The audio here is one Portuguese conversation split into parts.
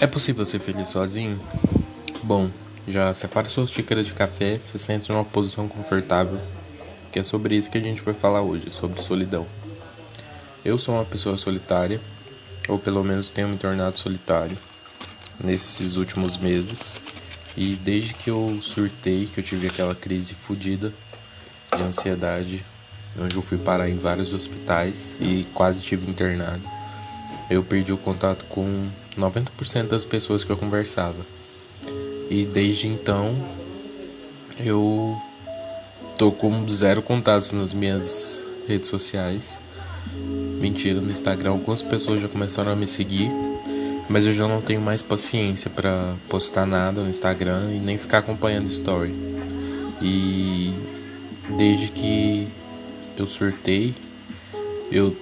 É possível ser feliz sozinho? Bom, já separa suas xícaras de café, se sente numa posição confortável, que é sobre isso que a gente vai falar hoje, sobre solidão. Eu sou uma pessoa solitária, ou pelo menos tenho me tornado solitário nesses últimos meses, e desde que eu surtei, que eu tive aquela crise fodida de ansiedade, onde eu fui parar em vários hospitais e quase tive internado, eu perdi o contato com 90% das pessoas que eu conversava. E desde então eu tô com zero contatos nas minhas redes sociais. Mentira, no Instagram algumas pessoas já começaram a me seguir, mas eu já não tenho mais paciência para postar nada no Instagram e nem ficar acompanhando story. E desde que eu surtei, eu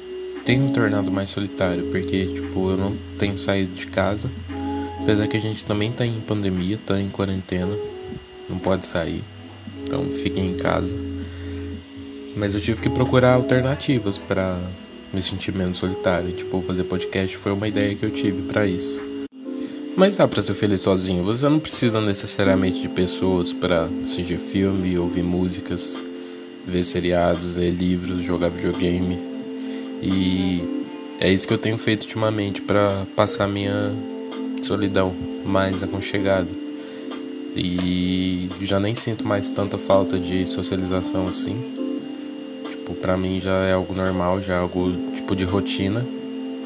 tenho me tornado mais solitário, porque tipo, eu não tenho saído de casa. Apesar que a gente também tá em pandemia, tá em quarentena, não pode sair. Então fiquem em casa. Mas eu tive que procurar alternativas para me sentir menos solitário. Tipo, fazer podcast foi uma ideia que eu tive para isso. Mas dá pra ser feliz sozinho. Você não precisa necessariamente de pessoas para assistir filme, ouvir músicas, ver seriados, ler livros, jogar videogame. E é isso que eu tenho feito ultimamente para passar minha solidão mais aconchegada. E já nem sinto mais tanta falta de socialização assim. Tipo, pra mim já é algo normal, já é algo tipo de rotina.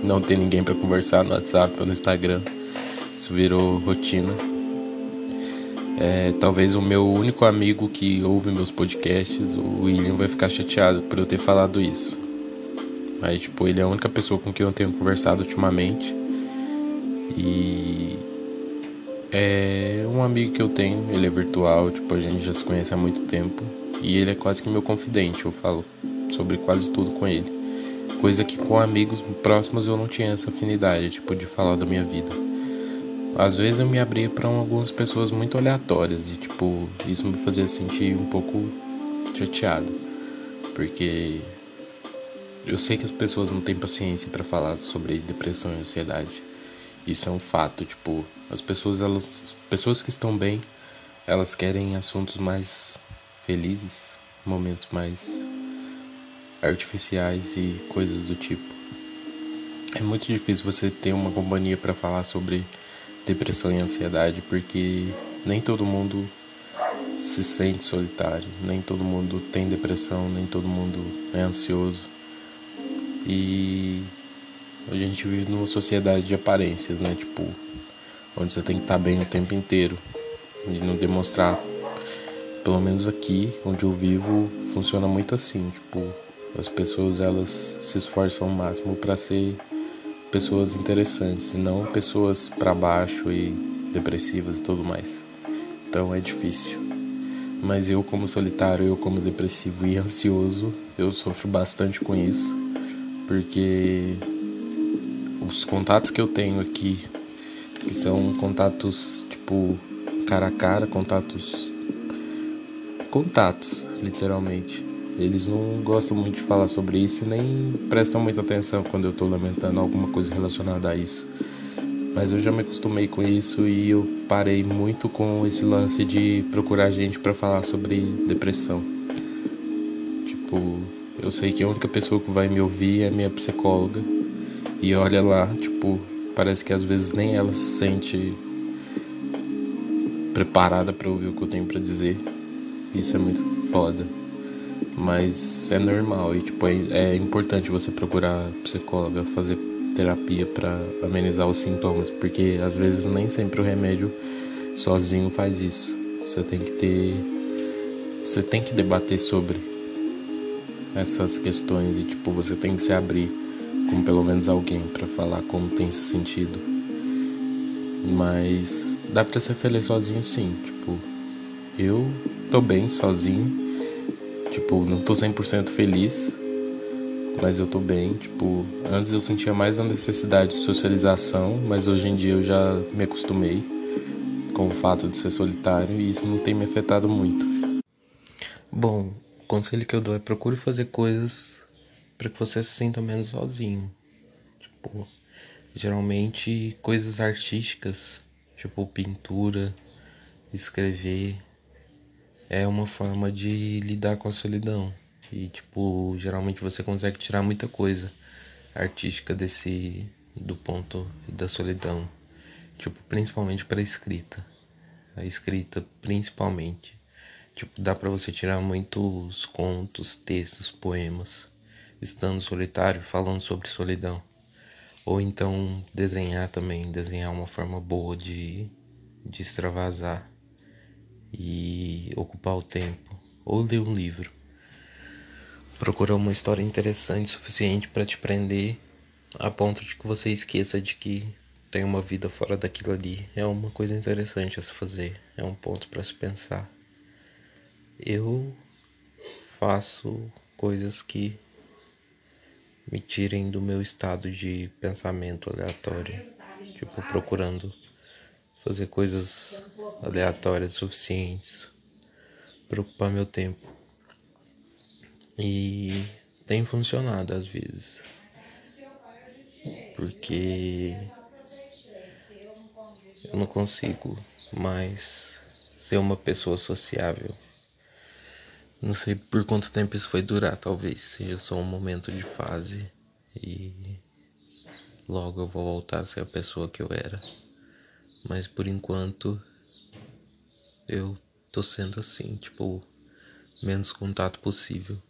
Não ter ninguém para conversar no WhatsApp ou no Instagram. Isso virou rotina. É, talvez o meu único amigo que ouve meus podcasts, o William, vai ficar chateado por eu ter falado isso. Mas, tipo, ele é a única pessoa com quem eu tenho conversado ultimamente. E é um amigo que eu tenho, ele é virtual, tipo, a gente já se conhece há muito tempo. E ele é quase que meu confidente, eu falo sobre quase tudo com ele. Coisa que com amigos próximos eu não tinha essa afinidade, tipo, de falar da minha vida. Às vezes eu me abria para algumas pessoas muito aleatórias e, tipo, isso me fazia sentir um pouco chateado. Porque eu sei que as pessoas não têm paciência para falar sobre depressão e ansiedade. Isso é um fato, tipo, as pessoas elas pessoas que estão bem, elas querem assuntos mais felizes, momentos mais artificiais e coisas do tipo. É muito difícil você ter uma companhia para falar sobre depressão e ansiedade, porque nem todo mundo se sente solitário, nem todo mundo tem depressão, nem todo mundo é ansioso. E a gente vive numa sociedade de aparências, né? Tipo, onde você tem que estar bem o tempo inteiro e não demonstrar. Pelo menos aqui, onde eu vivo, funciona muito assim, tipo, as pessoas elas se esforçam ao máximo para ser pessoas interessantes e não pessoas para baixo e depressivas e tudo mais. Então é difícil. Mas eu como solitário, eu como depressivo e ansioso, eu sofro bastante com isso porque os contatos que eu tenho aqui, que são contatos tipo cara a cara, contatos contatos, literalmente. Eles não gostam muito de falar sobre isso e nem prestam muita atenção quando eu tô lamentando alguma coisa relacionada a isso. Mas eu já me acostumei com isso e eu parei muito com esse lance de procurar gente para falar sobre depressão. Tipo, eu sei que a única pessoa que vai me ouvir é minha psicóloga. E olha lá, tipo, parece que às vezes nem ela se sente preparada para ouvir o que eu tenho para dizer. Isso é muito foda. Mas é normal e tipo é, é importante você procurar psicóloga, fazer terapia para amenizar os sintomas, porque às vezes nem sempre o remédio sozinho faz isso. Você tem que ter você tem que debater sobre essas questões e tipo você tem que se abrir com pelo menos alguém para falar como tem se sentido. Mas dá para ser feliz sozinho sim, tipo, eu tô bem sozinho. Tipo, não tô 100% feliz, mas eu tô bem, tipo, antes eu sentia mais a necessidade de socialização, mas hoje em dia eu já me acostumei com o fato de ser solitário e isso não tem me afetado muito. Bom, conselho que eu dou é procure fazer coisas para que você se sinta menos sozinho. Tipo, Geralmente coisas artísticas, tipo pintura, escrever, é uma forma de lidar com a solidão. E tipo, geralmente você consegue tirar muita coisa artística desse do ponto da solidão. Tipo, principalmente para escrita. A escrita principalmente. Tipo, dá para você tirar muitos contos, textos, poemas estando solitário, falando sobre solidão. Ou então desenhar também, desenhar uma forma boa de, de extravasar e ocupar o tempo. Ou ler um livro. Procurar uma história interessante suficiente para te prender a ponto de que você esqueça de que tem uma vida fora daquilo ali. É uma coisa interessante a se fazer, é um ponto para se pensar. Eu faço coisas que me tirem do meu estado de pensamento aleatório, tipo procurando fazer coisas aleatórias suficientes para ocupar meu tempo. E tem funcionado às vezes. Porque eu não consigo mais ser uma pessoa sociável. Não sei por quanto tempo isso vai durar, talvez seja só um momento de fase e logo eu vou voltar a ser a pessoa que eu era. Mas por enquanto eu tô sendo assim, tipo, menos contato possível.